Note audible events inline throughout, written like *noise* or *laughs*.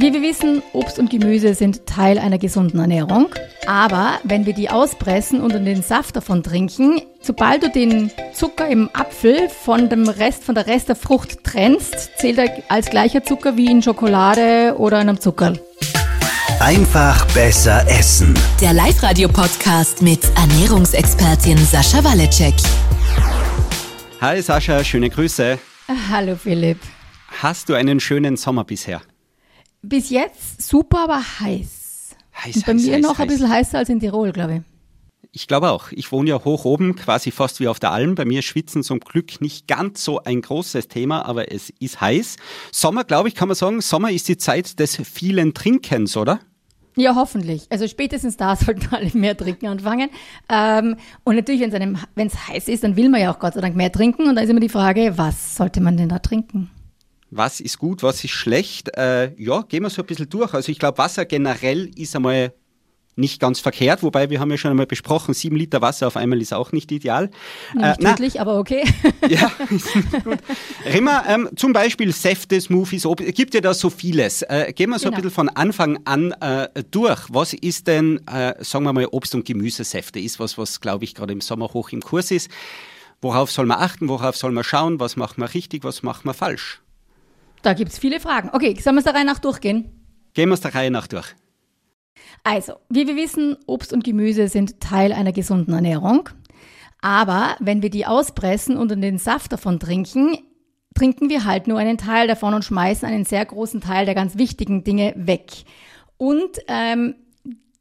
Wie wir wissen, Obst und Gemüse sind Teil einer gesunden Ernährung. Aber wenn wir die auspressen und den Saft davon trinken, sobald du den Zucker im Apfel von dem Rest, von der Rest der Frucht trennst, zählt er als gleicher Zucker wie in Schokolade oder einem Zuckerl. Einfach besser essen. Der Live-Radio-Podcast mit Ernährungsexpertin Sascha Waleczek. Hi Sascha, schöne Grüße. Hallo Philipp. Hast du einen schönen Sommer bisher? Bis jetzt super, aber heiß. Heiß, Und bei heiß, mir heiß, noch ein heiß. bisschen heißer als in Tirol, glaube ich. Ich glaube auch. Ich wohne ja hoch oben, quasi fast wie auf der Alm. Bei mir Schwitzen zum Glück nicht ganz so ein großes Thema, aber es ist heiß. Sommer, glaube ich, kann man sagen, Sommer ist die Zeit des vielen Trinkens, oder? Ja, hoffentlich. Also spätestens da *laughs* sollten alle mehr trinken anfangen. Ähm, und natürlich, wenn es heiß ist, dann will man ja auch Gott sei Dank mehr trinken. Und da ist immer die Frage, was sollte man denn da trinken? Was ist gut, was ist schlecht? Äh, ja, gehen wir so ein bisschen durch. Also ich glaube, Wasser generell ist einmal nicht ganz verkehrt, wobei wir haben ja schon einmal besprochen, sieben Liter Wasser auf einmal ist auch nicht ideal. Nicht Äh, na, tödlich, aber okay. *laughs* Ja, *laughs* ist gut. Rimmer, ähm, zum Beispiel Säfte, Smoothies, Ob es gibt ja da so vieles. Äh, gehen wir so Genau. ein bisschen von Anfang an äh, durch. Was ist denn, äh, sagen wir mal, Obst- und Gemüsesäfte? Ist was, was, glaube ich, gerade im Sommer hoch im Kurs ist. Worauf soll man achten? Worauf soll man schauen? Was macht man richtig? Was macht man falsch? Da gibt es viele Fragen. Okay, sollen wir es der Reihe nach durchgehen? Gehen wir es der Reihe nach durch. Also, wie wir wissen, Obst und Gemüse sind Teil einer gesunden Ernährung. Aber wenn wir die auspressen und den Saft davon trinken, trinken wir halt nur einen Teil davon und schmeißen einen sehr großen Teil der ganz wichtigen Dinge weg. Und ähm,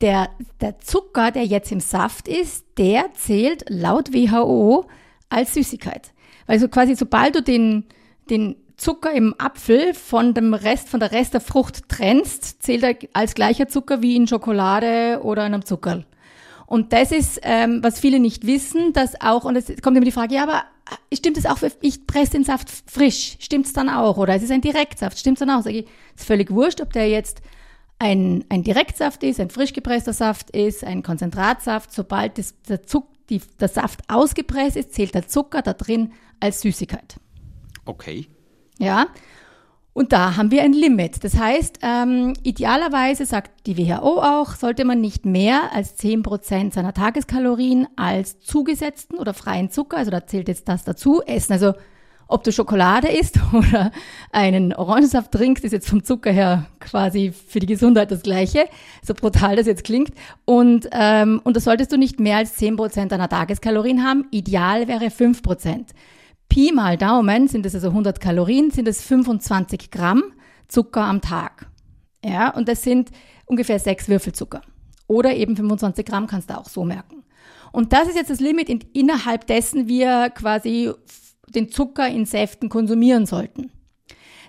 der, der Zucker, der jetzt im Saft ist, der zählt laut WHO als Süßigkeit. Also quasi sobald du den, den Zucker im Apfel von dem Rest, von der Rest der Frucht trennst, zählt er als gleicher Zucker wie in Schokolade oder einem Zuckerl. Und das ist, ähm, was viele nicht wissen, dass auch, und es kommt immer die Frage, ja, aber äh, stimmt es auch, ich presse den Saft frisch, stimmt's dann auch? Oder es ist ein Direktsaft, stimmt's dann auch? Sag ich, ist völlig wurscht, ob der jetzt ein, ein Direktsaft ist, ein frisch gepresster Saft ist, ein Konzentratsaft. Sobald das, der, Zuck, die, der Saft ausgepresst ist, zählt der Zucker da drin als Süßigkeit. Okay. Ja. Und da haben wir ein Limit. Das heißt, ähm, idealerweise, sagt die WHO auch, sollte man nicht mehr als 10% seiner Tageskalorien als zugesetzten oder freien Zucker, also da zählt jetzt das dazu, essen. Also ob du Schokolade isst *laughs* oder einen Orangensaft trinkst, ist jetzt vom Zucker her quasi für die Gesundheit das Gleiche, so brutal das jetzt klingt. Und, ähm, und das solltest du nicht mehr als 10% deiner Tageskalorien haben. Ideal wäre 5%. Pi mal Daumen sind es also 100 Kalorien, sind es 25 Gramm Zucker am Tag. Ja, und das sind ungefähr sechs Würfelzucker. Oder eben 25 Gramm kannst du auch so merken. Und das ist jetzt das Limit, in, innerhalb dessen wir quasi den Zucker in Säften konsumieren sollten.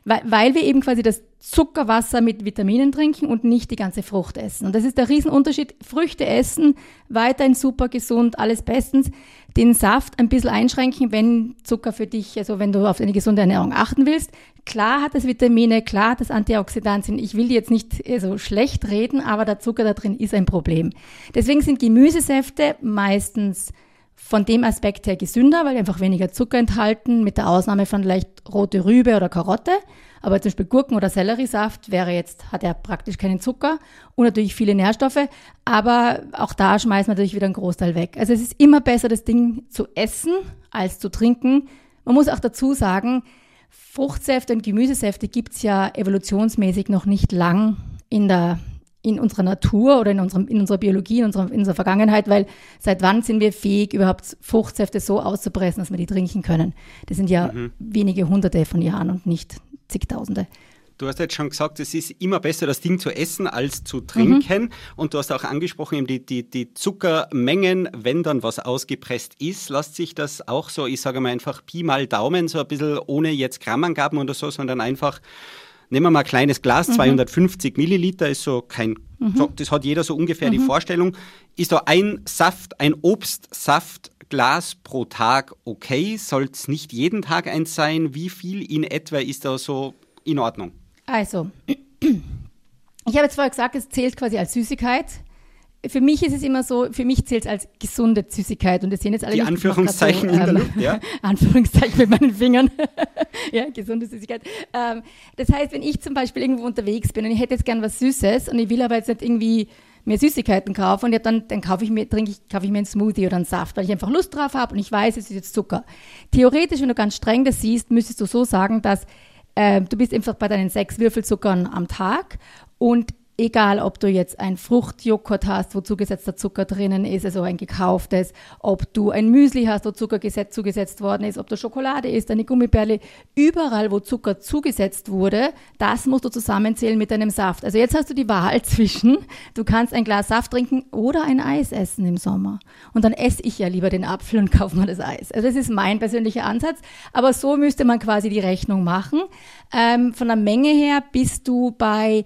Weil, wir eben quasi das Zuckerwasser mit Vitaminen trinken und nicht die ganze Frucht essen. Und das ist der Riesenunterschied. Früchte essen, weiterhin super gesund, alles bestens. Den Saft ein bisschen einschränken, wenn Zucker für dich, also wenn du auf eine gesunde Ernährung achten willst. Klar hat es Vitamine, klar hat es Antioxidantien. Ich will jetzt nicht so schlecht reden, aber der Zucker da drin ist ein Problem. Deswegen sind Gemüsesäfte meistens von dem Aspekt her gesünder, weil einfach weniger Zucker enthalten, mit der Ausnahme von vielleicht rote Rübe oder Karotte. Aber zum Beispiel Gurken- oder Selleriesaft wäre jetzt, hat er praktisch keinen Zucker und natürlich viele Nährstoffe. Aber auch da schmeißt man natürlich wieder einen Großteil weg. Also es ist immer besser, das Ding zu essen als zu trinken. Man muss auch dazu sagen, Fruchtsäfte und Gemüsesäfte gibt's ja evolutionsmäßig noch nicht lang in der in unserer Natur oder in, unserem, in unserer Biologie, in unserer, in unserer Vergangenheit, weil seit wann sind wir fähig, überhaupt Fruchtsäfte so auszupressen, dass wir die trinken können? Das sind ja wenige Hunderte von Jahren und nicht zigtausende. Du hast jetzt schon gesagt, es ist immer besser, das Ding zu essen als zu trinken. Und du hast auch angesprochen, eben die, die, die Zuckermengen, wenn dann was ausgepresst ist, lässt sich das auch so, ich sage mal einfach Pi mal Daumen, so ein bisschen ohne jetzt Grammangaben oder so, sondern einfach, nehmen wir mal ein kleines Glas, 250 Milliliter ist so kein, so, das hat jeder so ungefähr die Vorstellung. Ist da ein Saft, ein Obstsaftglas pro Tag okay? Soll es nicht jeden Tag eins sein? Wie viel in etwa ist da so in Ordnung? Also, *clears throat* ich habe jetzt vorher gesagt, es zählt quasi als Süßigkeit. Für mich ist es immer so, für mich zählt es als gesunde Süßigkeit und das sehen jetzt alle Die Anführungszeichen so, in der Luft, ja. *laughs* Anführungszeichen mit meinen Fingern. *laughs* ja, gesunde Süßigkeit. Ähm, das heißt, wenn ich zum Beispiel irgendwo unterwegs bin und ich hätte jetzt gern was Süßes und ich will aber jetzt nicht irgendwie mir Süßigkeiten kaufen und ja, dann, dann kaufe ich mir, trinke ich, kaufe ich mir einen Smoothie oder einen Saft, weil ich einfach Lust drauf habe und ich weiß, es ist jetzt Zucker. Theoretisch, wenn du ganz streng das siehst, müsstest du so sagen, dass äh, du bist einfach bei deinen sechs Würfelzuckern am Tag und egal ob du jetzt ein Fruchtjoghurt hast, wo zugesetzter Zucker drinnen ist, also ein gekauftes, ob du ein Müsli hast, wo Zucker gesetzt, zugesetzt worden ist, ob du Schokolade isst, eine Gummibärle, überall, wo Zucker zugesetzt wurde, das musst du zusammenzählen mit deinem Saft. Also jetzt hast du die Wahl *laughs* zwischen, du kannst ein Glas Saft trinken oder ein Eis essen im Sommer. Und dann esse ich ja lieber den Apfel und *laughs* kaufe mir das Eis. Also das ist mein persönlicher Ansatz. Aber so müsste man quasi die Rechnung machen. Ähm, von der Menge her bist du bei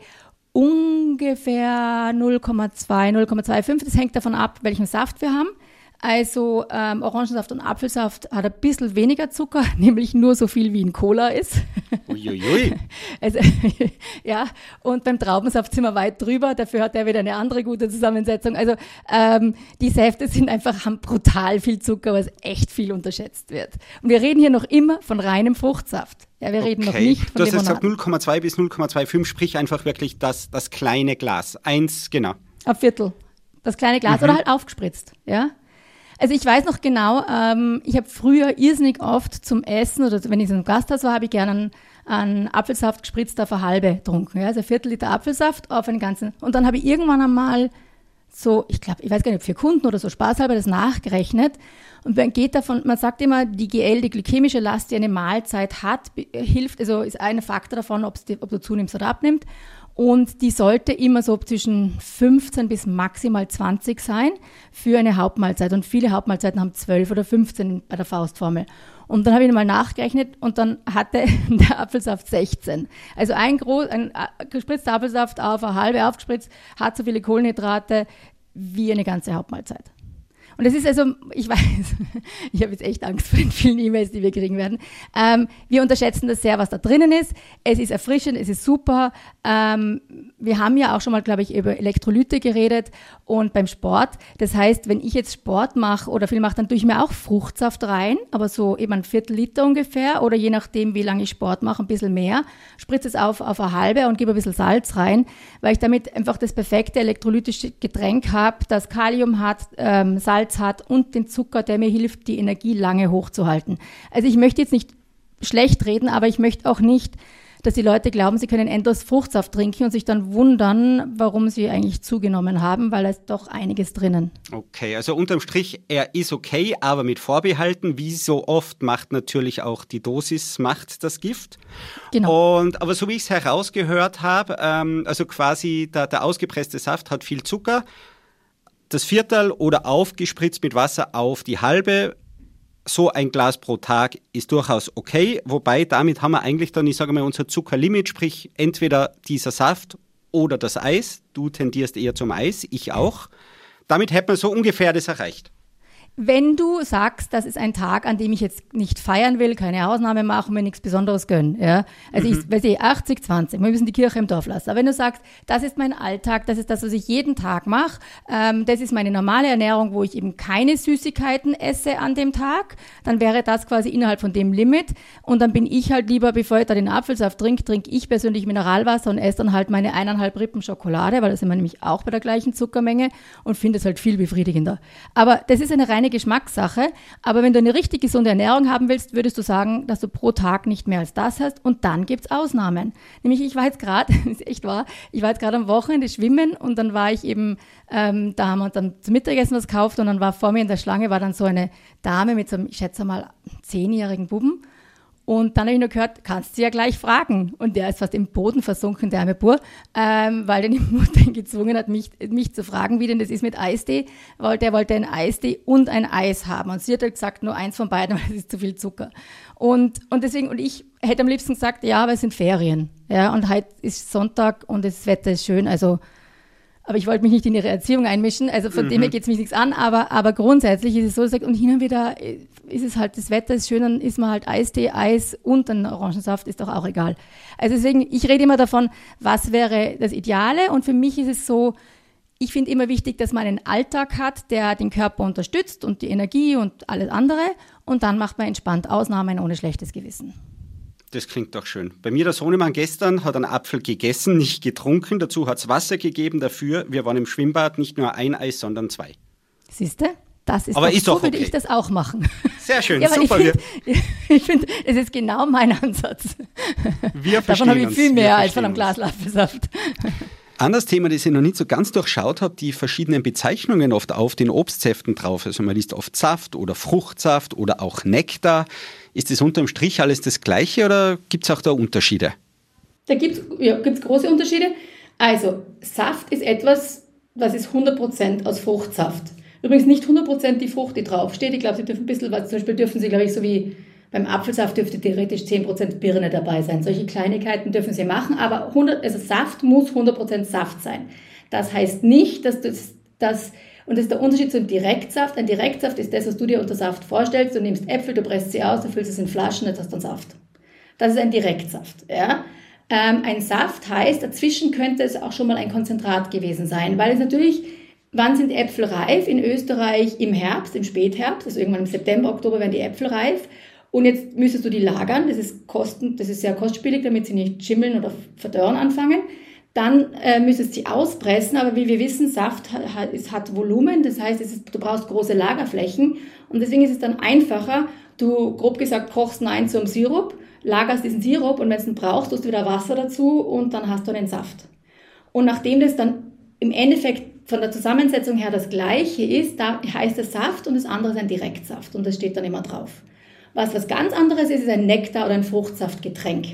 ungefähr 0,2, 0,25. Das hängt davon ab, welchen Saft wir haben. Also ähm, Orangensaft und Apfelsaft hat ein bisschen weniger Zucker, *laughs* nämlich nur so viel wie in Cola ist. Uiuiui. *laughs* Also, *laughs* ja, und beim Traubensaft sind wir weit drüber, dafür hat er wieder eine andere gute Zusammensetzung. Also ähm, die Säfte sind einfach, haben brutal viel Zucker, was echt viel unterschätzt wird. Und wir reden hier noch immer von reinem Fruchtsaft. Ja, wir reden noch Okay. nicht von Du hast jetzt Limonade. gesagt 0,2 bis 0,25, sprich einfach wirklich das, das kleine Glas. Eins, genau. Ein Viertel. Das kleine Glas Mhm. oder halt aufgespritzt, ja. Also ich weiß noch genau, ähm, ich habe früher irrsinnig oft zum Essen oder wenn ich in einem Gasthaus war, habe ich gerne einen, einen Apfelsaft gespritzt auf eine halbe getrunken. Ja? Also ein Viertel Liter Apfelsaft auf einen ganzen. Und dann habe ich irgendwann einmal so, ich glaube, ich weiß gar nicht, für Kunden oder so spaßhalber das nachgerechnet. Und man geht davon, man sagt immer, die GL, die glykämische Last, die eine Mahlzeit hat, be- hilft, also ist ein Faktor davon, ob du zunimmst oder abnimmst. Und die sollte immer so zwischen 15 bis maximal 20 sein für eine Hauptmahlzeit. Und viele Hauptmahlzeiten haben 12 oder 15 bei der Faustformel. Und dann habe ich mal nachgerechnet und dann hatte *laughs* der Apfelsaft 16. Also ein, groß, ein äh, gespritzter Apfelsaft auf eine halbe aufgespritzt hat so viele Kohlenhydrate wie eine ganze Hauptmahlzeit. Und das ist also, ich *laughs* weiß, ich habe jetzt echt Angst vor den vielen E-Mails, die wir kriegen werden. Ähm, wir unterschätzen das sehr, was da drinnen ist. Es ist erfrischend, es ist super. Ähm, wir haben ja auch schon mal, glaube ich, über Elektrolyte geredet und beim Sport. Das heißt, wenn ich jetzt Sport mache oder viel mache, dann tue ich mir auch Fruchtsaft rein, aber so eben ein Viertel Liter ungefähr oder je nachdem, wie lange ich Sport mache, ein bisschen mehr. Spritze es auf, auf eine halbe und gebe ein bisschen Salz rein, weil ich damit einfach das perfekte elektrolytische Getränk habe, das Kalium hat, ähm, Salz hat und den Zucker, der mir hilft, die Energie lange hochzuhalten. Also ich möchte jetzt nicht schlecht reden, aber ich möchte auch nicht, dass die Leute glauben, sie können endlos Fruchtsaft trinken und sich dann wundern, warum sie eigentlich zugenommen haben, weil da ist doch einiges drinnen. Okay, also unterm Strich, er ist okay, aber mit Vorbehalten. Wie so oft macht natürlich auch die Dosis macht das Gift. Genau. Und aber so wie ich es herausgehört habe, ähm, also quasi der, der ausgepresste Saft hat viel Zucker. Das Viertel oder aufgespritzt mit Wasser auf die halbe. So ein Glas pro Tag ist durchaus okay, wobei damit haben wir eigentlich dann, ich sage mal, unser Zuckerlimit, sprich entweder dieser Saft oder das Eis. Du tendierst eher zum Eis, ich auch. Damit hätte man so ungefähr das erreicht. Wenn du sagst, das ist ein Tag, an dem ich jetzt nicht feiern will, keine Ausnahme machen, mir nichts Besonderes gönnen, ja. Also ich weiß ich, 80, 20, wir müssen die Kirche im Dorf lassen. Aber wenn du sagst, das ist mein Alltag, das ist das, was ich jeden Tag mache, ähm, das ist meine normale Ernährung, wo ich eben keine Süßigkeiten esse an dem Tag, dann wäre das quasi innerhalb von dem Limit. Und dann bin ich halt lieber, bevor ich da den Apfelsaft trinke, trinke ich persönlich Mineralwasser und esse dann halt meine eineinhalb Rippen Schokolade, weil da sind wir nämlich auch bei der gleichen Zuckermenge und finde es halt viel befriedigender. Aber das ist eine reine Geschmackssache. Aber wenn du eine richtig gesunde Ernährung haben willst, würdest du sagen, dass du pro Tag nicht mehr als das hast. Und dann gibt's Ausnahmen. Nämlich, ich war jetzt gerade, *laughs* ist echt wahr, ich war jetzt gerade am Wochenende schwimmen und dann war ich eben, ähm, da haben wir uns dann zum Mittagessen was gekauft und dann war vor mir in der Schlange war dann so eine Dame mit so einem, ich schätze mal, zehnjährigen Buben. Und dann habe ich nur gehört, kannst du ja gleich fragen. Und der ist fast im Boden versunken, der arme Bur, ähm, weil den die *laughs* Mutter ihn gezwungen hat, mich, mich zu fragen, wie denn das ist mit Eistee. Weil der wollte einen Eistee und ein Eis haben. Und sie hat halt gesagt, nur eins von beiden, *laughs* weil es ist zu viel Zucker. Und, und deswegen, und ich hätte am liebsten gesagt, ja, aber es sind Ferien. Ja, und heute ist Sonntag und das Wetter ist schön, also aber ich wollte mich nicht in ihre Erziehung einmischen, also von dem her geht es mich nichts an, aber, aber grundsätzlich ist es so, sagt, und hin und wieder ist es halt, das Wetter ist schön, dann isst man halt Eistee, Eis und dann Orangensaft, ist doch auch egal. Also deswegen, ich rede immer davon, was wäre das Ideale und für mich ist es so, Ich finde immer wichtig, dass man einen Alltag hat, der den Körper unterstützt und die Energie und alles andere. Und dann macht man entspannt Ausnahmen ohne schlechtes Gewissen. Das klingt doch schön. Bei mir der Sohnemann gestern hat einen Apfel gegessen, nicht getrunken. Dazu hat es Wasser gegeben dafür. Wir waren im Schwimmbad, nicht nur ein Eis, sondern zwei. Siehste? Das ist Aber doch, ist so doch würde okay. ich das auch machen. Sehr schön, Ja, super. *laughs* ich finde, find, es ist genau mein Ansatz. wir *laughs* Davon verstehen habe ich viel mehr als von einem. Glas Apfelsaft. Anderes Thema, das ich noch nicht so ganz durchschaut habe, die verschiedenen Bezeichnungen oft auf den Obstsäften drauf. Also man liest oft Saft oder Fruchtsaft oder auch Nektar. Ist das unterm Strich alles das Gleiche oder gibt es auch da Unterschiede? Da gibt es ja, gibt's große Unterschiede. Also, Saft ist etwas, was ist 100% aus Fruchtsaft. Übrigens nicht 100% die Frucht, die draufsteht. Ich glaube, sie dürfen ein bisschen, was zum Beispiel dürfen sie, glaube ich, so wie beim Apfelsaft dürfte theoretisch 10% Birne dabei sein. Solche Kleinigkeiten dürfen sie machen, aber 100, also Saft muss 100% Saft sein. Das heißt nicht, dass das, das und das ist der Unterschied zum Direktsaft. Ein Direktsaft ist das, was du dir unter Saft vorstellst. Du nimmst Äpfel, du presst sie aus, du füllst es in Flaschen, jetzt hast du einen Saft. Das ist ein Direktsaft. Ja? Ähm, ein Saft heißt, dazwischen könnte es auch schon mal ein Konzentrat gewesen sein, weil es natürlich, wann sind Äpfel reif? In Österreich im Herbst, im Spätherbst, also irgendwann im September, Oktober werden die Äpfel reif. Und jetzt müsstest du die lagern, das ist, kosten, das ist sehr kostspielig, damit sie nicht schimmeln oder verdörren anfangen. Dann äh, müsstest du sie auspressen, aber wie wir wissen, Saft hat, es hat Volumen, das heißt, ist, du brauchst große Lagerflächen und deswegen ist es dann einfacher, du grob gesagt kochst ihn ein zum Sirup, lagerst diesen Sirup und wenn du ihn brauchst, tust du wieder Wasser dazu und dann hast du einen Saft. Und nachdem das dann im Endeffekt von der Zusammensetzung her das gleiche ist, da heißt es Saft und das andere ist ein Direktsaft und das steht dann immer drauf. Was was ganz anderes ist, ist ein Nektar oder ein Fruchtsaftgetränk.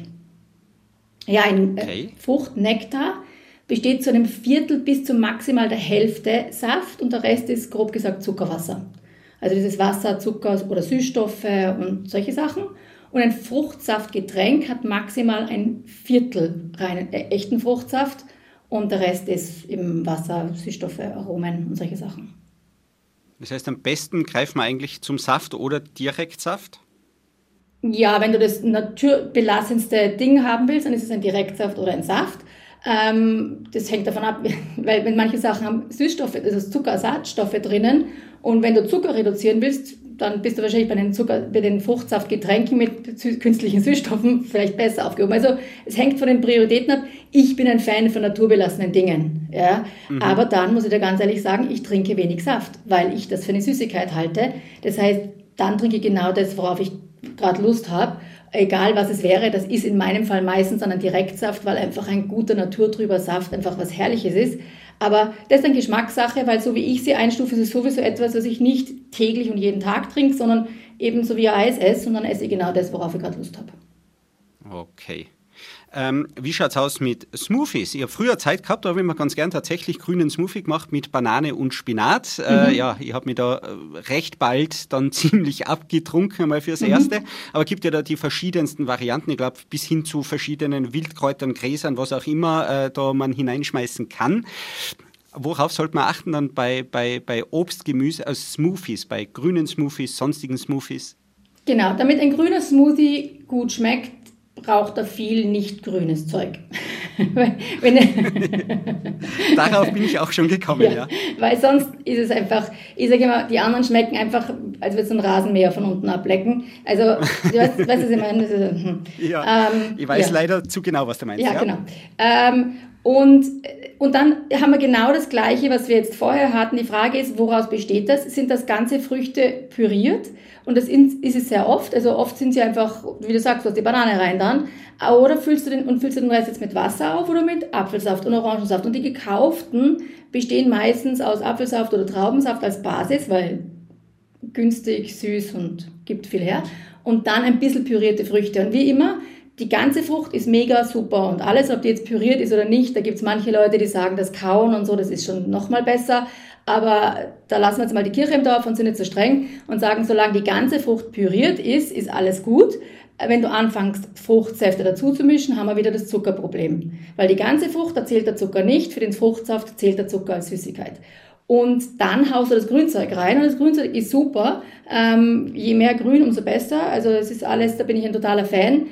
Ja, ein äh, Okay. Fruchtnektar besteht zu einem Viertel bis zu maximal der Hälfte Saft und der Rest ist grob gesagt Zuckerwasser. Also dieses Wasser, Zucker oder Süßstoffe und solche Sachen. Und ein Fruchtsaftgetränk hat maximal ein Viertel reinen, äh, echten Fruchtsaft und der Rest ist eben Wasser, Süßstoffe, Aromen und solche Sachen. Das heißt, am besten greifen wir eigentlich zum Saft oder Direktsaft? Ja, wenn du das naturbelassenste Ding haben willst, dann ist es ein Direktsaft oder ein Saft. Ähm, das hängt davon ab, *laughs* weil wenn manche Sachen haben Süßstoffe, also Zuckerersatzstoffe drinnen und wenn du Zucker reduzieren willst, dann bist du wahrscheinlich bei den, Zucker, bei den Fruchtsaftgetränken mit künstlichen Süßstoffen *laughs* vielleicht besser aufgehoben. Also es hängt von den Prioritäten ab. Ich bin ein Fan von naturbelassenen Dingen. Ja? Aber dann muss ich dir ganz ehrlich sagen, ich trinke wenig Saft, weil ich das für eine Süßigkeit halte. Das heißt, dann trinke ich genau das, worauf ich gerade Lust habe. Egal was es wäre, das ist in meinem Fall meistens dann ein Direktsaft, weil einfach ein guter naturtrüber Saft einfach was Herrliches ist. Aber das ist eine Geschmackssache, weil so wie ich sie einstufe, ist es sowieso etwas, was ich nicht täglich und jeden Tag trinke, sondern eben so wie Eis esse und dann esse ich genau das, worauf ich gerade Lust habe. Okay. Ähm, wie schaut's aus mit Smoothies? Ich habe früher Zeit gehabt, da habe ich mir ganz gern tatsächlich grünen Smoothie gemacht mit Banane und Spinat. Äh, ja, ich habe mich da äh, recht bald dann *laughs* ziemlich abgetrunken, einmal fürs Erste. Aber gibt ja da die verschiedensten Varianten, ich glaube bis hin zu verschiedenen Wildkräutern, Gräsern, was auch immer äh, da man hineinschmeißen kann. Worauf sollte man achten dann bei, bei, bei Obst, Gemüse, also Smoothies, bei grünen Smoothies, sonstigen Smoothies? Genau, damit ein grüner Smoothie gut schmeckt, braucht er viel nicht grünes Zeug. *laughs* *laughs* Darauf bin ich auch schon gekommen, ja. ja, weil sonst ist es einfach, ich sage immer, die anderen schmecken einfach, als würde so ein Rasenmäher von unten ablecken. Also, du weißt, weißt was ich meine? Hm. Ja, Ähm, ich weiß ja. leider zu genau, was du meinst. Ja, genau. Ähm, und, und dann haben wir genau das Gleiche, was wir jetzt vorher hatten. Die Frage ist, woraus besteht das? Sind das ganze Früchte püriert? Und das ist es sehr oft. Also oft sind sie einfach, wie du sagst, du hast die Banane rein dann. Oder füllst du den, und füllst du den Rest jetzt mit Wasser auf oder mit Apfelsaft und Orangensaft. Und die gekauften bestehen meistens aus Apfelsaft oder Traubensaft als Basis, weil günstig, süß und gibt viel her. Und dann ein bisschen pürierte Früchte. Und wie immer, die ganze Frucht ist mega super und alles, ob die jetzt püriert ist oder nicht, da gibt es manche Leute, die sagen, das Kauen und so, das ist schon nochmal besser. Aber da lassen wir jetzt mal die Kirche im Dorf und sind nicht so streng und sagen, solange die ganze Frucht püriert ist, ist alles gut. Wenn du anfängst, Fruchtsäfte dazu zu mischen, haben wir wieder das Zuckerproblem. Weil die ganze Frucht, da zählt der Zucker nicht, für den Fruchtsaft zählt der Zucker als Süßigkeit. Und dann haust du das Grünzeug rein und das Grünzeug ist super. Ähm, je mehr Grün, umso besser. Also es ist alles, da bin ich ein totaler Fan.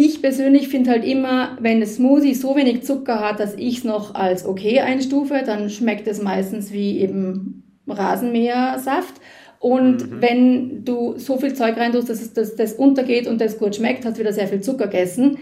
Ich persönlich finde halt immer, wenn das Smoothie so wenig Zucker hat, dass ich es noch als okay einstufe, dann schmeckt es meistens wie eben Rasenmähersaft. Und mhm. wenn du so viel Zeug reintust, dass das, das untergeht und das gut schmeckt, hast du wieder sehr viel Zucker gegessen.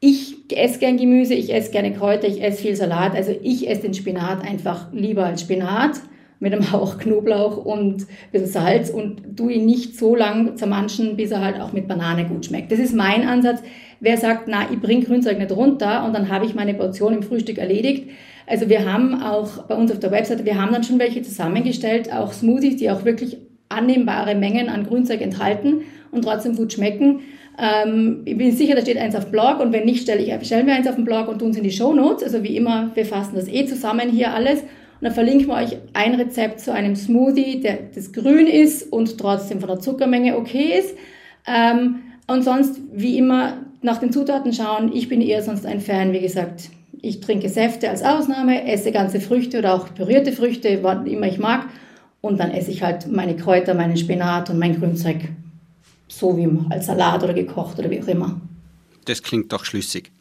Ich esse gern Gemüse, ich esse gerne Kräuter, ich esse viel Salat. Also ich esse den Spinat einfach lieber als Spinat mit einem Hauch Knoblauch und ein bisschen Salz und tue ihn nicht so lang zermanschen, bis er halt auch mit Banane gut schmeckt. Das ist mein Ansatz. Wer sagt, na, ich bringe Grünzeug nicht runter und dann habe ich meine Portion im Frühstück erledigt. Also wir haben auch bei uns auf der Webseite, wir haben dann schon welche zusammengestellt, auch Smoothies, die auch wirklich annehmbare Mengen an Grünzeug enthalten und trotzdem gut schmecken. Ähm, ich bin sicher, da steht eins auf dem Blog und wenn nicht, stelle ich, stellen wir eins auf dem Blog und tun es in die Show Notes. Also wie immer, wir fassen das eh zusammen hier alles. Und dann verlinken wir euch ein Rezept zu einem Smoothie, der das grün ist und trotzdem von der Zuckermenge okay ist. Ähm, und sonst, wie immer, nach den Zutaten schauen. Ich bin eher sonst ein Fan, wie gesagt. Ich trinke Säfte als Ausnahme, esse ganze Früchte oder auch pürierte Früchte, was immer ich mag. Und dann esse ich halt meine Kräuter, meinen Spinat und mein Grünzeug so wie als Salat oder gekocht oder wie auch immer. Das klingt doch schlüssig.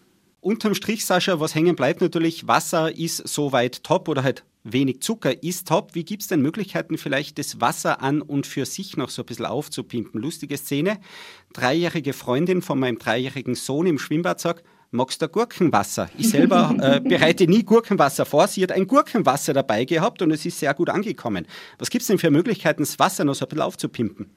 Unterm Strich, Sascha, was hängen bleibt natürlich, Wasser ist soweit top oder halt wenig Zucker ist top. Wie gibt es denn Möglichkeiten, vielleicht das Wasser an und für sich noch so ein bisschen aufzupimpen? Lustige Szene. Dreijährige Freundin von meinem dreijährigen Sohn im Schwimmbad sagt, magst du Gurkenwasser? Ich selber *laughs* äh, bereite nie Gurkenwasser vor. Sie hat ein Gurkenwasser dabei gehabt und es ist sehr gut angekommen. Was gibt es denn für Möglichkeiten, das Wasser noch so ein bisschen aufzupimpen?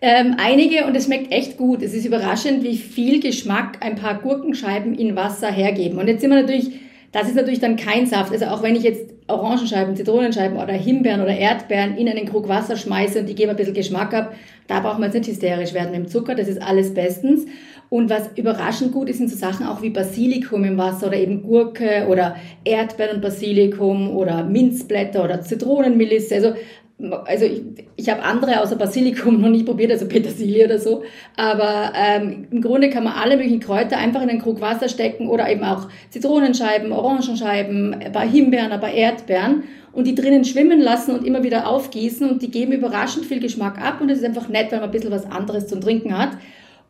Ähm, einige und es schmeckt echt gut. Es ist überraschend, wie viel Geschmack ein paar Gurkenscheiben in Wasser hergeben. Und jetzt sind wir natürlich, das ist natürlich dann kein Saft. Also auch wenn ich jetzt Orangenscheiben, Zitronenscheiben oder Himbeeren oder Erdbeeren in einen Krug Wasser schmeiße und die geben ein bisschen Geschmack ab, da braucht man jetzt nicht hysterisch werden mit dem Zucker. Das ist alles bestens. Und was überraschend gut ist, sind so Sachen auch wie Basilikum im Wasser oder eben Gurke oder Erdbeeren und Basilikum oder Minzblätter oder Zitronenmelisse. Also also ich, ich habe andere außer Basilikum noch nicht probiert, also Petersilie oder so. Aber ähm, im Grunde kann man alle möglichen Kräuter einfach in einen Krug Wasser stecken oder eben auch Zitronenscheiben, Orangenscheiben, ein paar Himbeeren, ein paar Erdbeeren und die drinnen schwimmen lassen und immer wieder aufgießen und die geben überraschend viel Geschmack ab und es ist einfach nett, weil man ein bisschen was anderes zum Trinken hat.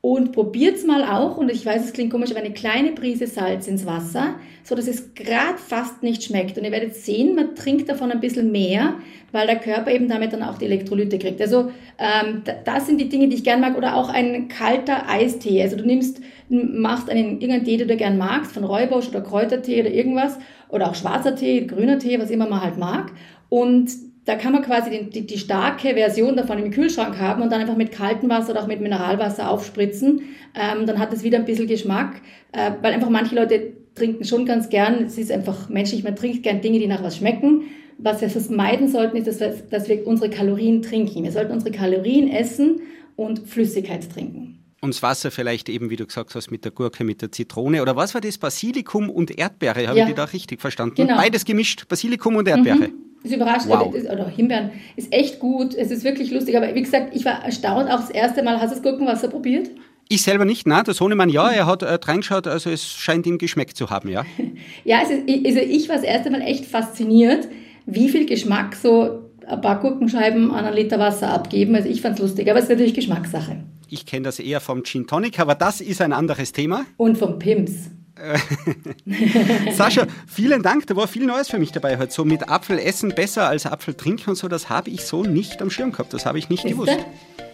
Und probiert's mal auch, und ich weiß, es klingt komisch, aber eine kleine Prise Salz ins Wasser, so dass es gerade fast nicht schmeckt. Und ihr werdet sehen, man trinkt davon ein bisschen mehr, weil der Körper eben damit dann auch die Elektrolyte kriegt. Also ähm, das sind die Dinge, die ich gern mag. Oder auch ein kalter Eistee. Also du nimmst, machst einen irgendeinen Tee, den du gern magst, von Räubusch oder Kräutertee oder irgendwas. Oder auch schwarzer Tee, grüner Tee, was immer man halt mag. Und da kann man quasi die, die, die, starke Version davon im Kühlschrank haben und dann einfach mit kaltem Wasser oder auch mit Mineralwasser aufspritzen. Ähm, dann hat es wieder ein bisschen Geschmack, äh, weil einfach manche Leute trinken schon ganz gern. Es ist einfach menschlich, man trinkt gern Dinge, die nach was schmecken. Was wir vermeiden sollten, ist, dass wir, dass wir unsere Kalorien trinken. Wir sollten unsere Kalorien essen und Flüssigkeit trinken. Und das Wasser vielleicht eben, wie du gesagt hast, mit der Gurke, mit der Zitrone. Oder was war das? Basilikum und Erdbeere, habe ja. ich die da richtig verstanden? Genau. Beides gemischt, Basilikum und Erdbeere. Mhm. Das überrascht, wow. oder Himbeeren, ist echt gut, es ist wirklich lustig. Aber wie gesagt, ich war erstaunt, auch das erste Mal, hast du das Gurkenwasser probiert? Ich selber nicht, nein, der Sohnemann ja, er hat äh, reingeschaut, also es scheint ihm geschmeckt zu haben, ja. *laughs* ja, also, also ich war das erste Mal echt fasziniert, wie viel Geschmack so ein paar Gurkenscheiben an ein Liter Wasser abgeben. Also ich fand es lustig, aber es ist natürlich Geschmackssache. Ich kenne das eher vom Gin Tonic, aber das ist ein anderes Thema. Und vom Pims. *laughs* Sascha, vielen Dank. Da war viel Neues für mich dabei heute. So mit Apfel essen besser als Apfel trinken und so, das habe ich so nicht am Schirm gehabt. Das habe ich nicht Siehste? gewusst.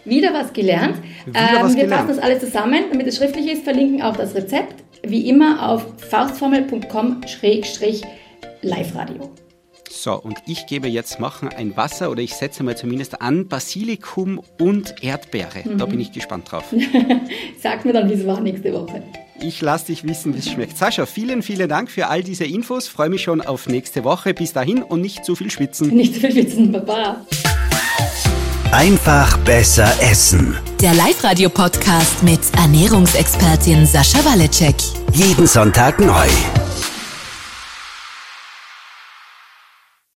Wieder was gelernt. Wieder ähm, was wir gelernt. fassen das alles zusammen, damit es schriftlich ist, verlinken auch das Rezept, wie immer auf faustformel.com-live-radio. So, und ich gebe jetzt machen ein Wasser oder ich setze mal zumindest an Basilikum und Erdbeere. Mhm. Da bin ich gespannt drauf. *laughs* Sag mir dann, wie es war nächste Woche. Ich lasse dich wissen, wie es schmeckt. Sascha, vielen, vielen Dank für all diese Infos. Freue mich schon auf nächste Woche. Bis dahin und nicht zu viel schwitzen. Nicht zu viel schwitzen, Baba. Einfach besser essen. Der Live-Radio-Podcast mit Ernährungsexpertin Sascha Waleczek. Jeden Sonntag neu.